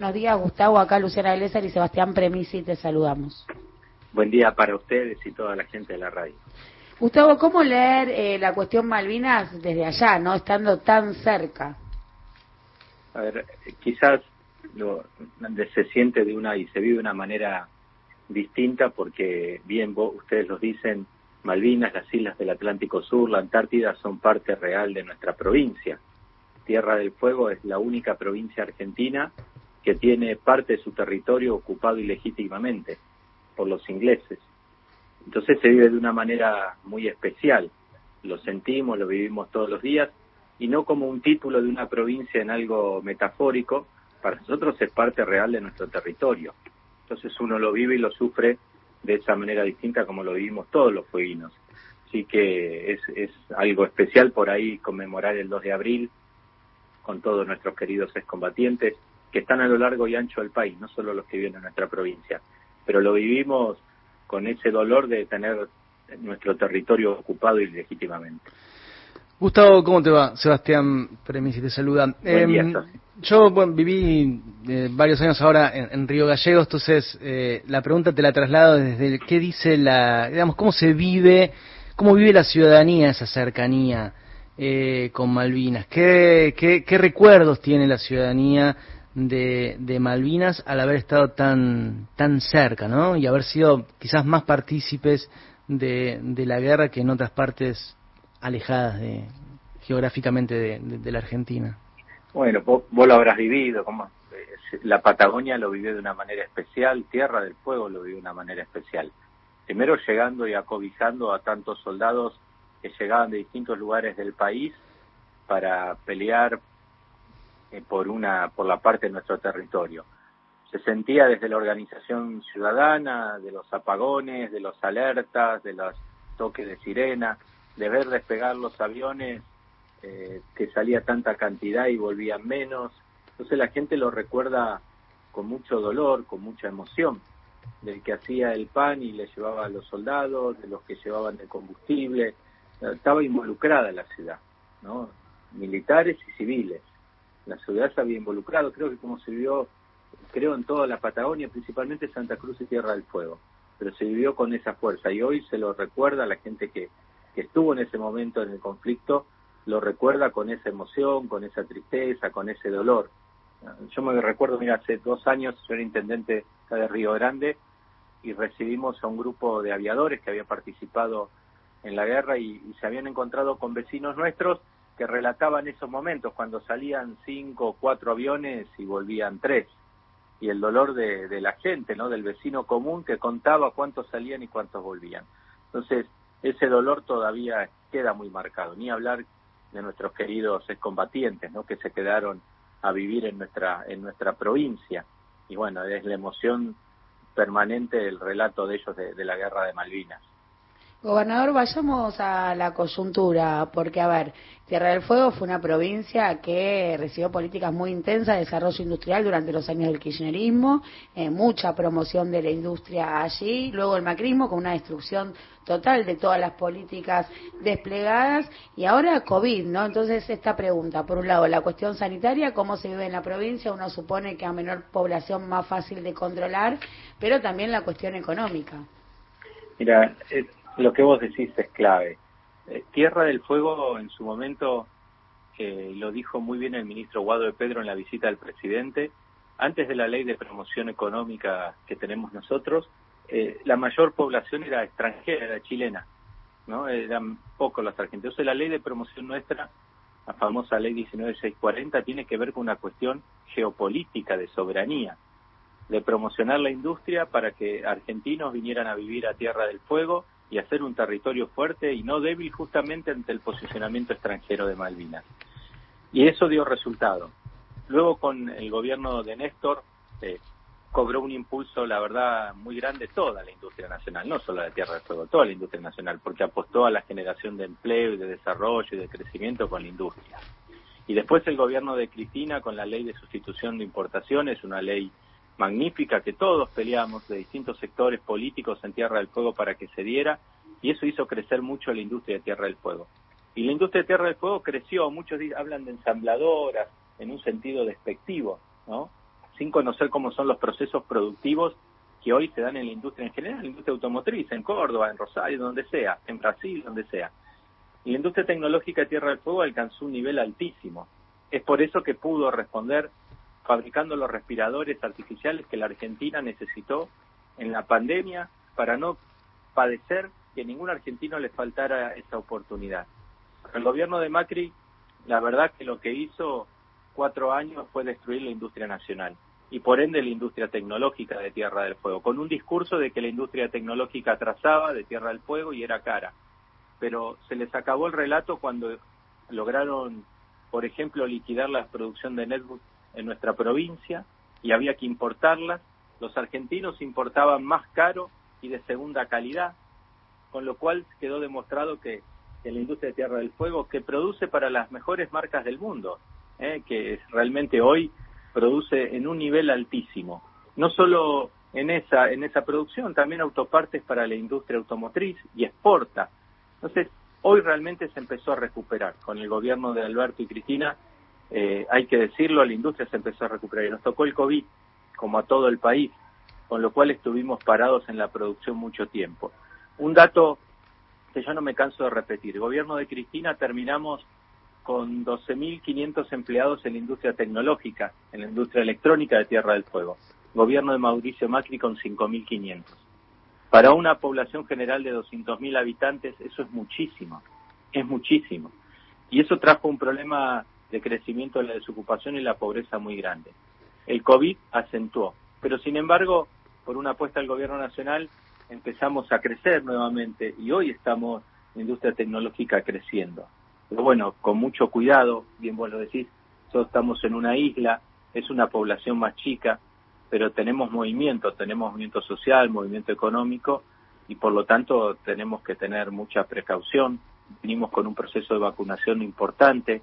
Buenos días, Gustavo. Acá Luciana Glesser y Sebastián Premisi te saludamos. Buen día para ustedes y toda la gente de la radio. Gustavo, ¿cómo leer eh, la cuestión Malvinas desde allá, no estando tan cerca? A ver, quizás lo, se siente de una y se vive de una manera distinta porque bien vos, ustedes lo dicen, Malvinas, las islas del Atlántico Sur, la Antártida son parte real de nuestra provincia. Tierra del Fuego es la única provincia argentina que tiene parte de su territorio ocupado ilegítimamente por los ingleses. Entonces se vive de una manera muy especial, lo sentimos, lo vivimos todos los días, y no como un título de una provincia en algo metafórico, para nosotros es parte real de nuestro territorio. Entonces uno lo vive y lo sufre de esa manera distinta como lo vivimos todos los fueguinos. Así que es, es algo especial por ahí conmemorar el 2 de abril con todos nuestros queridos excombatientes que están a lo largo y ancho del país, no solo los que viven en nuestra provincia. Pero lo vivimos con ese dolor de tener nuestro territorio ocupado ilegítimamente. Gustavo, ¿cómo te va? Sebastián Premisi te saluda. Eh, yo viví eh, varios años ahora en, Río Gallegos, entonces eh, la pregunta te la traslado desde qué dice la, digamos, cómo se vive, cómo vive la ciudadanía esa cercanía eh, con Malvinas, ¿Qué, qué, qué recuerdos tiene la ciudadanía de, Malvinas al haber estado tan, tan cerca, ¿no? Y haber sido quizás más partícipes de, la guerra que en otras partes alejadas de, geográficamente de, la Argentina. Bueno, vos, lo habrás vivido, como la Patagonia lo vivió de una manera especial, Tierra del Fuego lo vivió de una manera especial. Primero llegando y acobijando a tantos soldados que llegaban de distintos lugares del país para pelear eh, por una por la parte de nuestro territorio. Se sentía desde la organización ciudadana, de los apagones, de los alertas, de los toques de sirena, de ver despegar los aviones eh, que salía tanta cantidad y volvían menos. Entonces la gente lo recuerda con mucho dolor, con mucha emoción, del que hacía el pan y le llevaba a los soldados, de los que llevaban el combustible. Estaba involucrada la ciudad, ¿no? Militares y civiles la ciudad se había involucrado, creo que como se vivió, creo en toda la Patagonia, principalmente Santa Cruz y Tierra del Fuego, pero se vivió con esa fuerza y hoy se lo recuerda a la gente que, que estuvo en ese momento en el conflicto, lo recuerda con esa emoción, con esa tristeza, con ese dolor. Yo me recuerdo, mira, hace dos años yo era intendente de Río Grande y recibimos a un grupo de aviadores que había participado en la guerra y se habían encontrado con vecinos nuestros que relataban esos momentos cuando salían cinco o cuatro aviones y volvían tres y el dolor de, de, la gente, ¿no? Del vecino común que contaba cuántos salían y cuántos volvían. Entonces, ese dolor todavía queda muy marcado, ni hablar de nuestros queridos excombatientes, ¿no? Que se quedaron a vivir en nuestra, en nuestra provincia. Y bueno, es la emoción permanente del relato de ellos de la guerra de Malvinas. Gobernador, vayamos a la coyuntura, porque, a ver, Tierra del Fuego fue una provincia que recibió políticas muy intensas de desarrollo industrial durante los años del kirchnerismo, eh, mucha promoción de la industria allí, luego el macrismo con una destrucción total de todas las políticas desplegadas y ahora COVID, ¿no? Entonces, esta pregunta, por un lado, la cuestión sanitaria, cómo se vive en la provincia, uno supone que a menor población más fácil de controlar, pero también la cuestión económica. Mira, eh, lo que vos decís es clave. Eh, Tierra del Fuego en su momento eh, lo dijo muy bien el ministro Guado de Pedro en la visita del presidente. Antes de la ley de promoción económica que tenemos nosotros, eh, la mayor población era extranjera, era chilena, ¿no? Eran pocos los argentinos. Entonces la ley de promoción nuestra, la famosa ley 19640, tiene que ver con una cuestión geopolítica de soberanía, de promocionar la industria para que argentinos vinieran a vivir a Tierra del Fuego y hacer un territorio fuerte y no débil justamente ante el posicionamiento extranjero de Malvinas. Y eso dio resultado. Luego con el gobierno de Néstor eh, cobró un impulso, la verdad, muy grande toda la industria nacional, no solo la Tierra del Fuego, toda la industria nacional, porque apostó a la generación de empleo y de desarrollo y de crecimiento con la industria. Y después el gobierno de Cristina con la ley de sustitución de importaciones, una ley magnífica que todos peleamos de distintos sectores políticos en Tierra del Fuego para que se diera y eso hizo crecer mucho la industria de Tierra del Fuego. Y la industria de Tierra del Fuego creció, muchos hablan de ensambladoras en un sentido despectivo, ¿no? sin conocer cómo son los procesos productivos que hoy se dan en la industria en general, en la industria automotriz, en Córdoba, en Rosario, donde sea, en Brasil, donde sea. Y la industria tecnológica de Tierra del Fuego alcanzó un nivel altísimo. Es por eso que pudo responder fabricando los respiradores artificiales que la Argentina necesitó en la pandemia para no padecer que ningún argentino le faltara esa oportunidad. El gobierno de Macri, la verdad que lo que hizo cuatro años fue destruir la industria nacional y por ende la industria tecnológica de Tierra del Fuego, con un discurso de que la industria tecnológica atrasaba de Tierra del Fuego y era cara. Pero se les acabó el relato cuando lograron, por ejemplo, liquidar la producción de netbook en nuestra provincia y había que importarlas. Los argentinos importaban más caro y de segunda calidad, con lo cual quedó demostrado que, la industria de Tierra del Fuego, que produce para las mejores marcas del mundo, ¿eh? que realmente hoy produce en un nivel altísimo. No solo en esa, en esa producción, también autopartes para la industria automotriz y exporta. Entonces, hoy realmente se empezó a recuperar. Con el gobierno de Alberto y Cristina, eh, hay que decirlo, la industria se empezó a recuperar. Y nos tocó el COVID, como a todo el país, con lo cual estuvimos parados en la producción mucho tiempo. Un dato que yo no me canso de repetir. El gobierno de Cristina terminamos con 12.500 empleados en la industria tecnológica, en la industria electrónica de Tierra del Fuego. Gobierno de Mauricio Macri con 5.500. Para una población general de 200.000 habitantes eso es muchísimo, es muchísimo. Y eso trajo un problema de crecimiento de la desocupación y la pobreza muy grande. El COVID acentuó, pero sin embargo, por una apuesta del gobierno nacional, empezamos a crecer nuevamente y hoy estamos la industria tecnológica creciendo pero bueno, con mucho cuidado, bien vos lo decís, todos estamos en una isla, es una población más chica, pero tenemos movimiento, tenemos movimiento social, movimiento económico, y por lo tanto tenemos que tener mucha precaución. Venimos con un proceso de vacunación importante.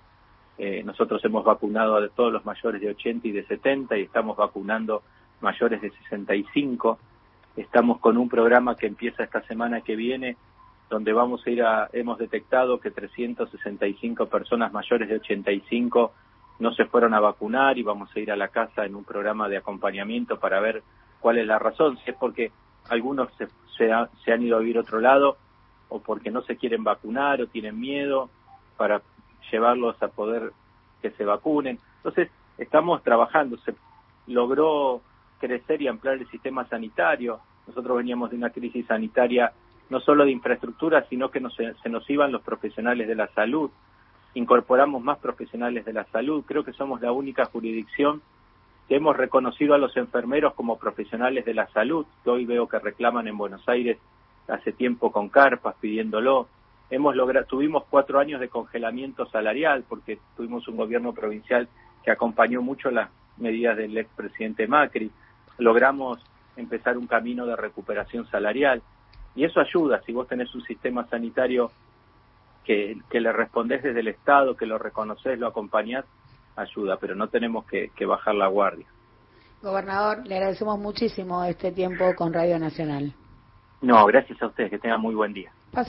Eh, nosotros hemos vacunado a todos los mayores de 80 y de 70 y estamos vacunando mayores de 65. Estamos con un programa que empieza esta semana que viene donde vamos a ir a, hemos detectado que 365 personas mayores de 85 no se fueron a vacunar y vamos a ir a la casa en un programa de acompañamiento para ver cuál es la razón, si es porque algunos se, se, han ido a vivir otro lado o porque no se quieren vacunar o tienen miedo para llevarlos a poder que se vacunen. Entonces, estamos trabajando, se logró crecer y ampliar el sistema sanitario. Nosotros veníamos de una crisis sanitaria no solo de infraestructura, sino que se nos iban los profesionales de la salud. Incorporamos más profesionales de la salud. Creo que somos la única jurisdicción que hemos reconocido a los enfermeros como profesionales de la salud, que hoy veo que reclaman en Buenos Aires hace tiempo con carpas pidiéndolo. Hemos logrado, tuvimos cuatro años de congelamiento salarial porque tuvimos un gobierno provincial que acompañó mucho las medidas del expresidente Macri. Logramos empezar un camino de recuperación salarial. Y eso ayuda, si vos tenés un sistema sanitario que, le respondés desde el Estado, que lo reconoces, lo acompañás, ayuda, pero no tenemos que, que bajar la guardia. Gobernador, le agradecemos muchísimo este tiempo con Radio Nacional. No, gracias a ustedes, que tengan muy buen día.